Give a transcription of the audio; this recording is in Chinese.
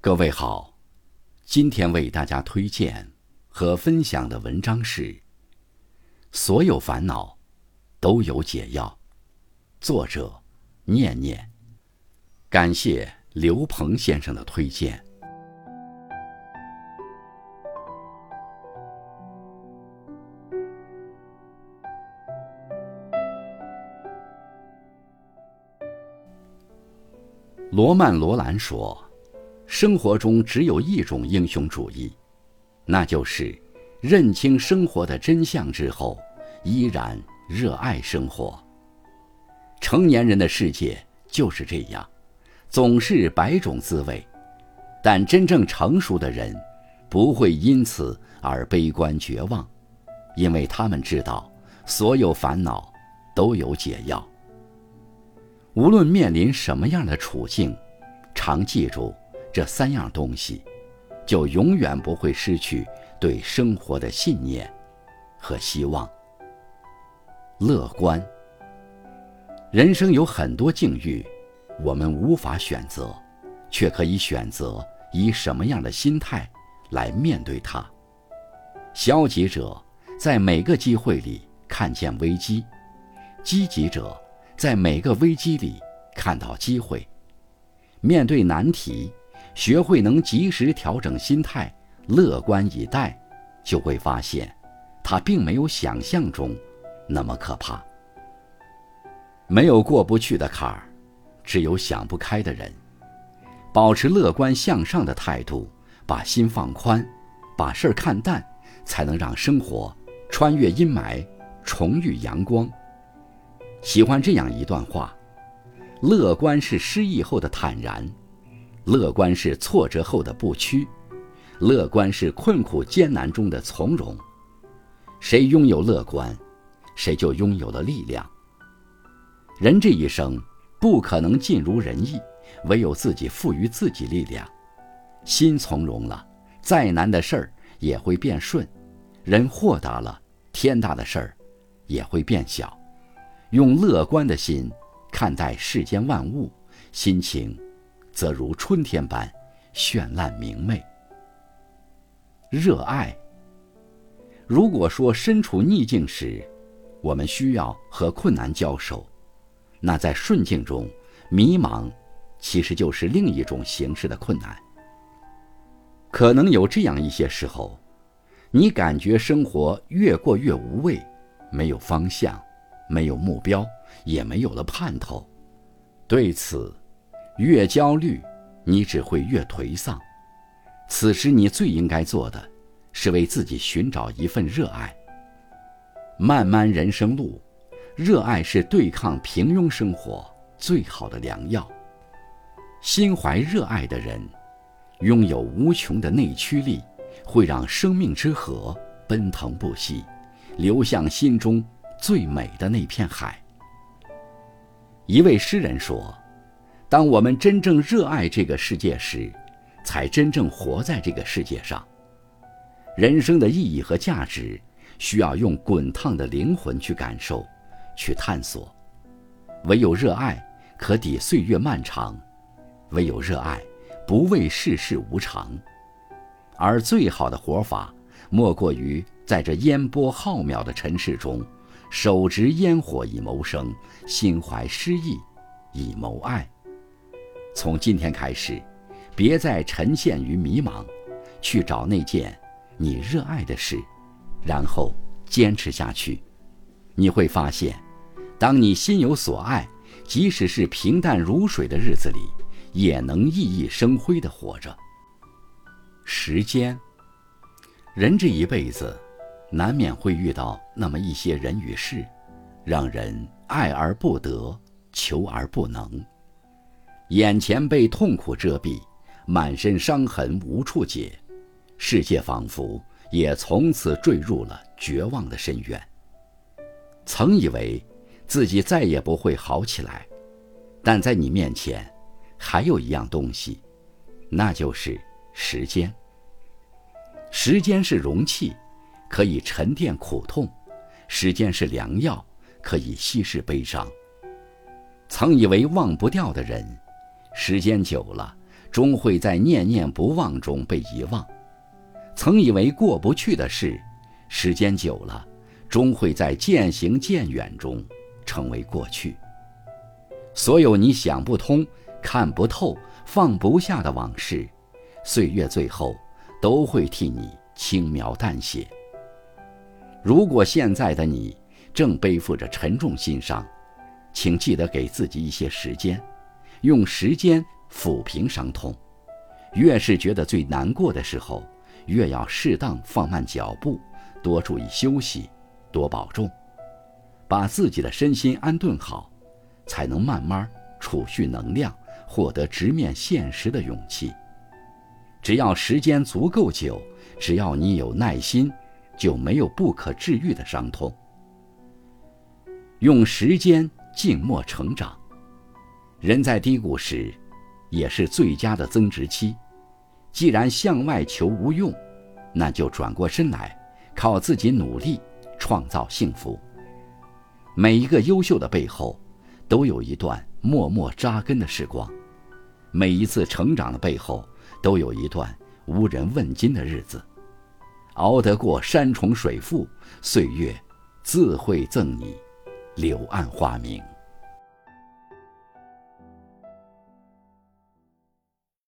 各位好，今天为大家推荐和分享的文章是《所有烦恼都有解药》，作者念念。感谢刘鹏先生的推荐。罗曼·罗兰说。生活中只有一种英雄主义，那就是认清生活的真相之后，依然热爱生活。成年人的世界就是这样，总是百种滋味。但真正成熟的人，不会因此而悲观绝望，因为他们知道，所有烦恼都有解药。无论面临什么样的处境，常记住。这三样东西，就永远不会失去对生活的信念和希望。乐观。人生有很多境遇，我们无法选择，却可以选择以什么样的心态来面对它。消极者在每个机会里看见危机，积极者在每个危机里看到机会。面对难题。学会能及时调整心态，乐观以待，就会发现，它并没有想象中那么可怕。没有过不去的坎儿，只有想不开的人。保持乐观向上的态度，把心放宽，把事儿看淡，才能让生活穿越阴霾，重遇阳光。喜欢这样一段话：乐观是失意后的坦然。乐观是挫折后的不屈，乐观是困苦艰难中的从容。谁拥有乐观，谁就拥有了力量。人这一生不可能尽如人意，唯有自己赋予自己力量。心从容了，再难的事儿也会变顺；人豁达了，天大的事儿也会变小。用乐观的心看待世间万物，心情。则如春天般绚烂明媚。热爱。如果说身处逆境时，我们需要和困难交手，那在顺境中，迷茫其实就是另一种形式的困难。可能有这样一些时候，你感觉生活越过越无味，没有方向，没有目标，也没有了盼头。对此。越焦虑，你只会越颓丧。此时，你最应该做的，是为自己寻找一份热爱。漫漫人生路，热爱是对抗平庸生活最好的良药。心怀热爱的人，拥有无穷的内驱力，会让生命之河奔腾不息，流向心中最美的那片海。一位诗人说。当我们真正热爱这个世界时，才真正活在这个世界上。人生的意义和价值，需要用滚烫的灵魂去感受，去探索。唯有热爱，可抵岁月漫长；唯有热爱，不畏世事无常。而最好的活法，莫过于在这烟波浩渺的尘世中，手执烟火以谋生，心怀诗意以谋爱。从今天开始，别再沉陷于迷茫，去找那件你热爱的事，然后坚持下去。你会发现，当你心有所爱，即使是平淡如水的日子里，也能熠熠生辉地活着。时间，人这一辈子，难免会遇到那么一些人与事，让人爱而不得，求而不能。眼前被痛苦遮蔽，满身伤痕无处解，世界仿佛也从此坠入了绝望的深渊。曾以为自己再也不会好起来，但在你面前，还有一样东西，那就是时间。时间是容器，可以沉淀苦痛；时间是良药，可以稀释悲伤。曾以为忘不掉的人。时间久了，终会在念念不忘中被遗忘。曾以为过不去的事，时间久了，终会在渐行渐远中成为过去。所有你想不通、看不透、放不下的往事，岁月最后都会替你轻描淡写。如果现在的你正背负着沉重心伤，请记得给自己一些时间，用时间抚平伤痛。越是觉得最难过的时候。越要适当放慢脚步，多注意休息，多保重，把自己的身心安顿好，才能慢慢储蓄能量，获得直面现实的勇气。只要时间足够久，只要你有耐心，就没有不可治愈的伤痛。用时间静默成长，人在低谷时，也是最佳的增值期。既然向外求无用，那就转过身来，靠自己努力创造幸福。每一个优秀的背后，都有一段默默扎根的时光；每一次成长的背后，都有一段无人问津的日子。熬得过山重水复，岁月自会赠你柳暗花明。